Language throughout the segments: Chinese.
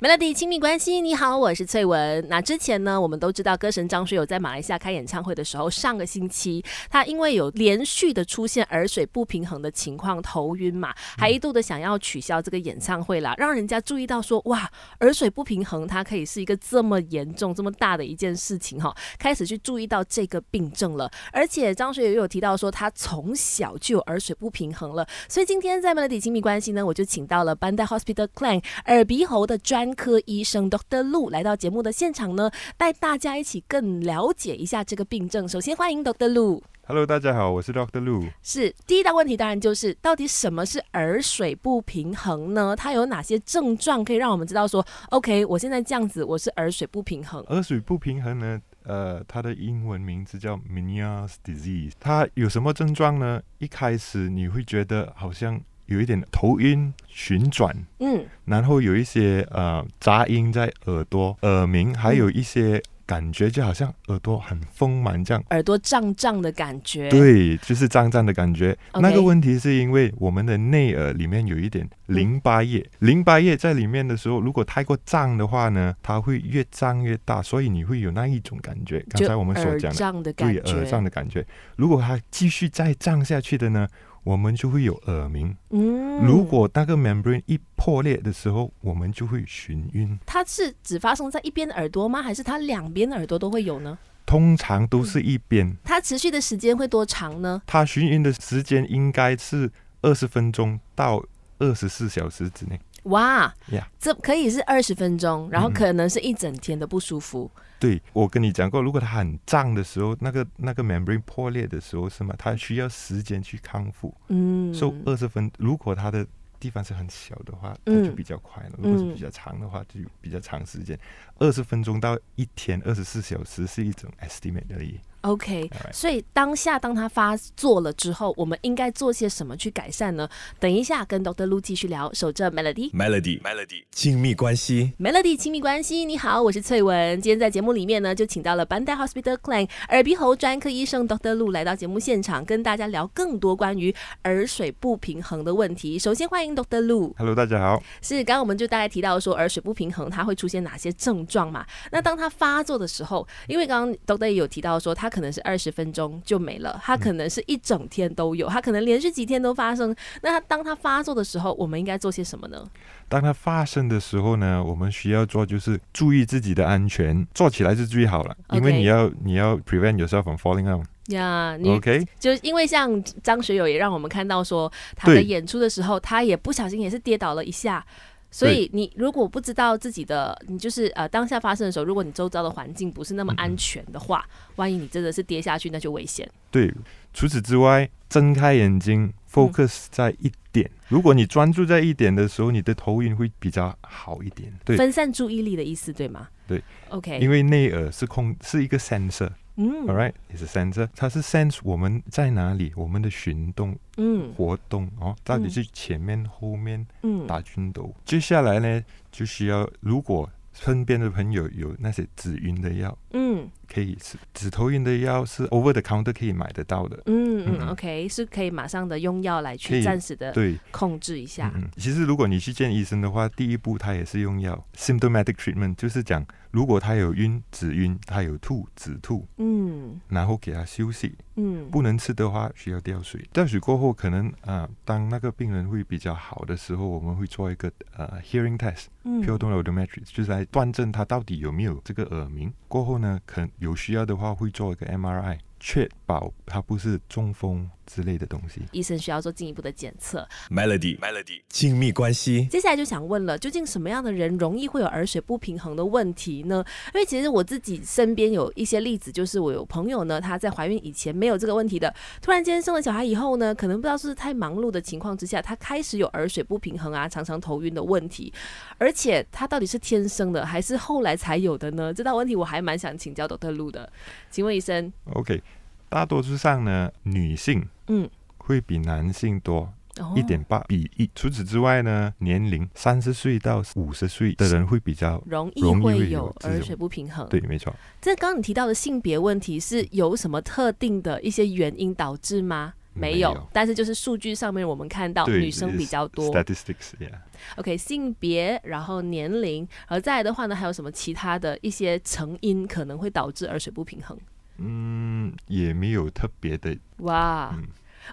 Melody 亲密关系，你好，我是翠文。那之前呢，我们都知道歌神张学友在马来西亚开演唱会的时候，上个星期他因为有连续的出现耳水不平衡的情况，头晕嘛，还一度的想要取消这个演唱会啦，让人家注意到说，哇，耳水不平衡，它可以是一个这么严重、这么大的一件事情哈，开始去注意到这个病症了。而且张学友有提到说，他从小就有耳水不平衡了，所以今天在 Melody 亲密关系呢，我就请到了班代 Hospital Clan 耳鼻喉的专。科医生 Doctor Lu 来到节目的现场呢，带大家一起更了解一下这个病症。首先欢迎 Doctor Lu。Hello，大家好，我是 Doctor Lu。是第一道问题，当然就是到底什么是耳水不平衡呢？它有哪些症状可以让我们知道说，OK，我现在这样子，我是耳水不平衡。耳水不平衡呢，呃，它的英文名字叫 Meniere's disease。它有什么症状呢？一开始你会觉得好像。有一点头晕、旋转，嗯，然后有一些呃杂音在耳朵、耳鸣，还有一些感觉就好像耳朵很丰满这样，耳朵胀胀的感觉。对，就是胀胀的感觉。那个问题是因为我们的内耳里面有一点淋巴液，淋巴液在里面的时候，如果太过胀的话呢，它会越胀越大，所以你会有那一种感觉。刚才我们所讲的，对，耳胀的感觉。如果它继续再胀下去的呢？我们就会有耳鸣。嗯，如果那个 membrane 一破裂的时候，我们就会眩晕。它是只发生在一边耳朵吗？还是它两边耳朵都会有呢？通常都是一边。它持续的时间会多长呢？它眩晕的时间应该是二十分钟到二十四小时之内。哇呀，这可以是二十分钟，然后可能是一整天的不舒服。对，我跟你讲过，如果它很胀的时候，那个那个 membrane 破裂的时候，是吗？它需要时间去康复。嗯，所以二十分，如果它的地方是很小的话，它就比较快了；如果是比较长的话，就比较长时间。二十分钟到一天，二十四小时是一种 estimate 而已。OK，所以当下当他发作了之后，我们应该做些什么去改善呢？等一下跟 Doctor Lu 继续聊。守着 Melody，Melody，Melody，亲密关系，Melody 亲密关系。你好，我是翠文。今天在节目里面呢，就请到了 Bandai Hospital Clan 耳鼻喉专科医生 Doctor Lu 来到节目现场，跟大家聊更多关于耳水不平衡的问题。首先欢迎 Doctor Lu。Hello，大家好。是，刚刚我们就大概提到说耳水不平衡它会出现哪些症状嘛？那当它发作的时候，因为刚刚 Doctor 也有提到说他。可能是二十分钟就没了，它可能是一整天都有，它可能连续几天都发生。那它当它发作的时候，我们应该做些什么呢？当它发生的时候呢，我们需要做就是注意自己的安全，做起来是最好了，因为你要你要 prevent yourself from falling out。呀，你 OK？就因为像张学友也让我们看到说，他的演出的时候，他也不小心也是跌倒了一下。所以你如果不知道自己的，你就是呃当下发生的时候，如果你周遭的环境不是那么安全的话，万一你真的是跌下去，那就危险。对，除此之外，睁开眼睛，focus 在一点。如果你专注在一点的时候，你的头晕会比较好一点。对，分散注意力的意思，对吗？对，OK。因为内耳是空，是一个 sensor。嗯，All right，也是 sensor，它是 sense 我们在哪里，我们的行动、嗯，活动哦，到底是前面、后面，嗯，打军斗。接下来呢，就需要如果身边的朋友有那些止晕的药，嗯。可以吃止头晕的药是 over the counter 可以买得到的。嗯嗯，OK，是可以马上的用药来去暂时的对控制一下。嗯，其实如果你去见医生的话，第一步他也是用药，symptomatic treatment 就是讲如果他有晕止晕，他有吐止吐，嗯，然后给他休息，嗯，不能吃的话需要吊水。吊水过后，可能啊，当那个病人会比较好的时候，我们会做一个呃 hearing test，嗯，pure tone audiometry，就是来断证他到底有没有这个耳鸣。过后呢，可能。有需要的话，会做一个 MRI，确保它不是中风。之类的东西，医生需要做进一步的检测。Melody，Melody，亲密关系。接下来就想问了，究竟什么样的人容易会有耳水不平衡的问题呢？因为其实我自己身边有一些例子，就是我有朋友呢，她在怀孕以前没有这个问题的，突然间生了小孩以后呢，可能不知道是太忙碌的情况之下，她开始有耳水不平衡啊，常常头晕的问题。而且她到底是天生的，还是后来才有的呢？这道问题我还蛮想请教 doktor 特路的，请问医生。OK。大多数上呢，女性嗯会比男性多一点八比一。除此之外呢，年龄三十岁到五十岁的人会比较容易会有耳水不平衡。对，没错。这刚刚你提到的性别问题是有什么特定的一些原因导致吗？没有，但是就是数据上面我们看到女生比较多。Statistics，yeah。OK，性别，然后年龄，而再来的话呢，还有什么其他的一些成因可能会导致耳水不平衡？嗯，也没有特别的。哇，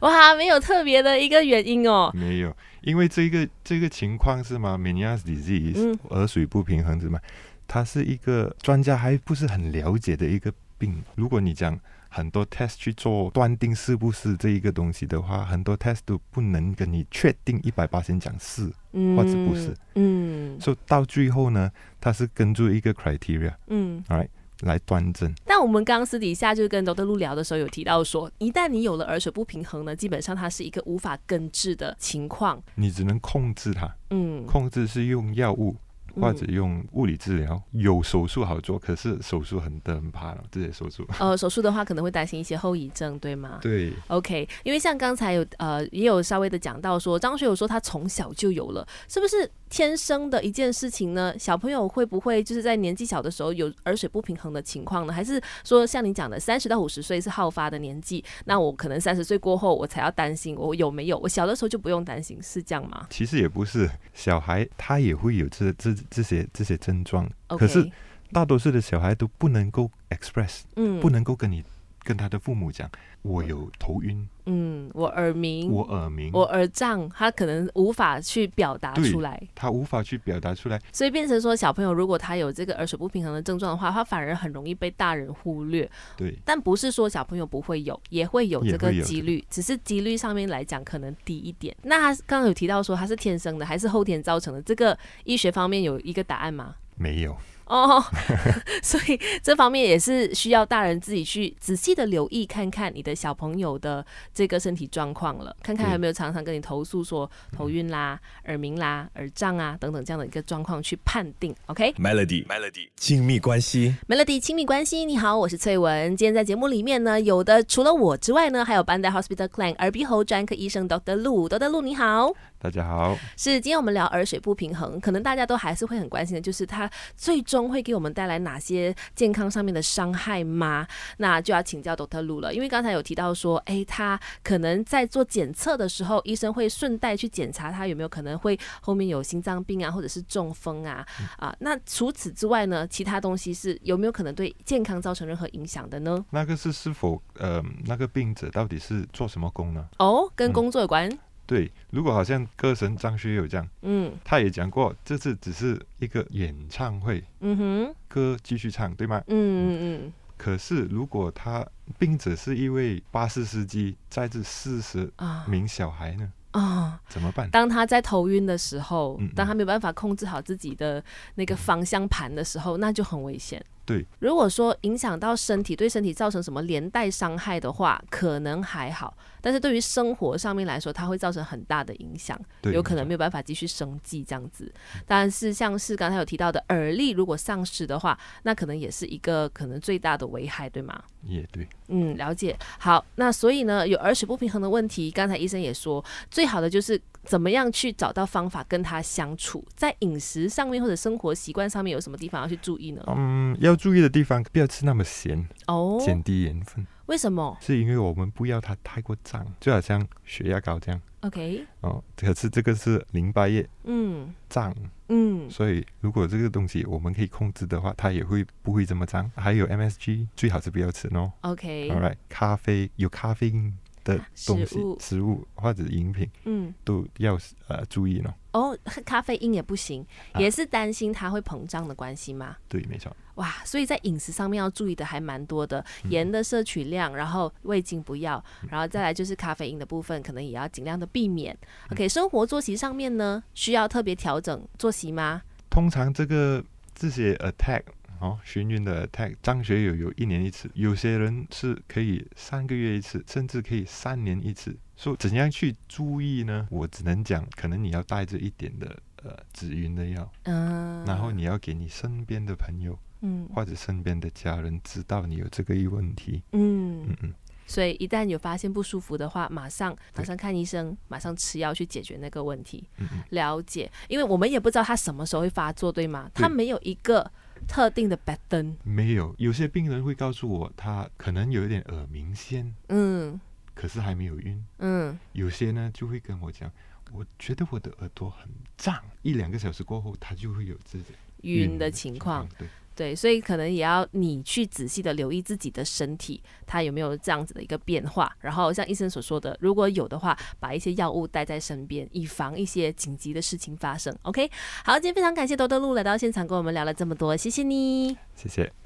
哇，没有特别的一个原因哦。没有，因为这个这个情况是吗？Menias disease，耳水不平衡是吗？它是一个专家还不是很了解的一个病。如果你讲。很多 test 去做断定是不是这一个东西的话，很多 test 都不能跟你确定一百八先讲是或者不是。嗯，所以到最后呢，它是根据一个 criteria，嗯，来来端正。但我们刚刚私底下就跟 Doctor Lu 聊的时候，有提到说，一旦你有了耳水不平衡呢，基本上它是一个无法根治的情况。你只能控制它，嗯，控制是用药物。或者用物理治疗，有手术好做，可是手术很多人怕了这些手术。呃，手术的话可能会担心一些后遗症，对吗？对。OK，因为像刚才有呃也有稍微的讲到说，张学友说他从小就有了，是不是天生的一件事情呢？小朋友会不会就是在年纪小的时候有耳水不平衡的情况呢？还是说像你讲的三十到五十岁是好发的年纪？那我可能三十岁过后我才要担心我有没有？我小的时候就不用担心，是这样吗？其实也不是，小孩他也会有这这。这些这些症状，可是大多数的小孩都不能够 express，嗯，不能够跟你跟他的父母讲，我有头晕，嗯，我耳鸣，我耳鸣，我耳胀，他可能无法去表达出来，他无法去表达出来，所以变成说，小朋友如果他有这个耳水不平衡的症状的话，他反而很容易被大人忽略，对，但不是说小朋友不会有，也会有这个几率，只是几率上面来讲可能低一点。那他刚刚有提到说他是天生的还是后天造成的？这个医学方面有一个答案吗？没有。哦，所以这方面也是需要大人自己去仔细的留意，看看你的小朋友的这个身体状况了，看看有没有常常跟你投诉说头晕啦、耳鸣啦、耳胀啊等等这样的一个状况去判定。OK，Melody，Melody，亲密关系，Melody，亲密关系。你好，我是翠文。今天在节目里面呢，有的除了我之外呢，还有 Bandai Hospital Clan 耳鼻喉专科医生 Doctor Lu，Doctor Lu，你好。大家好，是今天我们聊耳水不平衡，可能大家都还是会很关心的，就是它最终会给我们带来哪些健康上面的伤害吗？那就要请教 Doctor Lu 了，因为刚才有提到说，哎，他可能在做检测的时候，医生会顺带去检查他有没有可能会后面有心脏病啊，或者是中风啊啊。那除此之外呢，其他东西是有没有可能对健康造成任何影响的呢？那个是是否呃，那个病者到底是做什么工呢？哦，跟工作有关。对，如果好像歌神张学友这样，嗯，他也讲过，这次只是一个演唱会，嗯哼，歌继续唱，对吗？嗯嗯嗯。可是如果他病只是一位巴士司机，载着四十名小孩呢？啊，怎么办？当他在头晕的时候，当他没有办法控制好自己的那个方向盘的时候，那就很危险。对，如果说影响到身体，对身体造成什么连带伤害的话，可能还好。但是对于生活上面来说，它会造成很大的影响，有可能没有办法继续生计这样子。但是像是刚才有提到的耳力，如果丧失的话，那可能也是一个可能最大的危害，对吗？也对，嗯，了解。好，那所以呢，有耳屎不平衡的问题，刚才医生也说，最好的就是怎么样去找到方法跟他相处，在饮食上面或者生活习惯上面有什么地方要去注意呢？嗯，要注意的地方，不要吃那么咸哦，减低盐分。为什么？是因为我们不要它太过胀，就好像血压高这样。OK。哦，可是这个是淋巴液，嗯，胀，嗯，所以如果这个东西我们可以控制的话，它也会不会这么脏。还有 MSG，最好是不要吃哦。OK。All right，咖啡有咖啡因。的东西，食物或者饮品，嗯，都要呃注意呢。哦，咖啡因也不行，也是担心它会膨胀的关系吗？对，没错。哇，所以在饮食上面要注意的还蛮多的，盐的摄取量，然后味精不要，然后再来就是咖啡因的部分，可能也要尽量的避免。OK，生活作息上面呢，需要特别调整作息吗？通常这个这些 attack。哦，眩晕的 attack，张学友有一年一次，有些人是可以三个月一次，甚至可以三年一次。说怎样去注意呢？我只能讲，可能你要带着一点的呃止晕的药，嗯，然后你要给你身边的朋友，嗯，或者身边的家人知道你有这个一问题，嗯嗯嗯。所以一旦有发现不舒服的话，马上马上看医生，马上吃药去解决那个问题。了解，因为我们也不知道他什么时候会发作，对吗？他没有一个。特定的白灯没有，有些病人会告诉我，他可能有一点耳鸣先，嗯，可是还没有晕。嗯，有些呢就会跟我讲，我觉得我的耳朵很胀，一两个小时过后，他就会有这种晕的情况。对。对，所以可能也要你去仔细的留意自己的身体，它有没有这样子的一个变化。然后像医生所说的，如果有的话，把一些药物带在身边，以防一些紧急的事情发生。OK，好，今天非常感谢多多路来到现场跟我们聊了这么多，谢谢你，谢谢。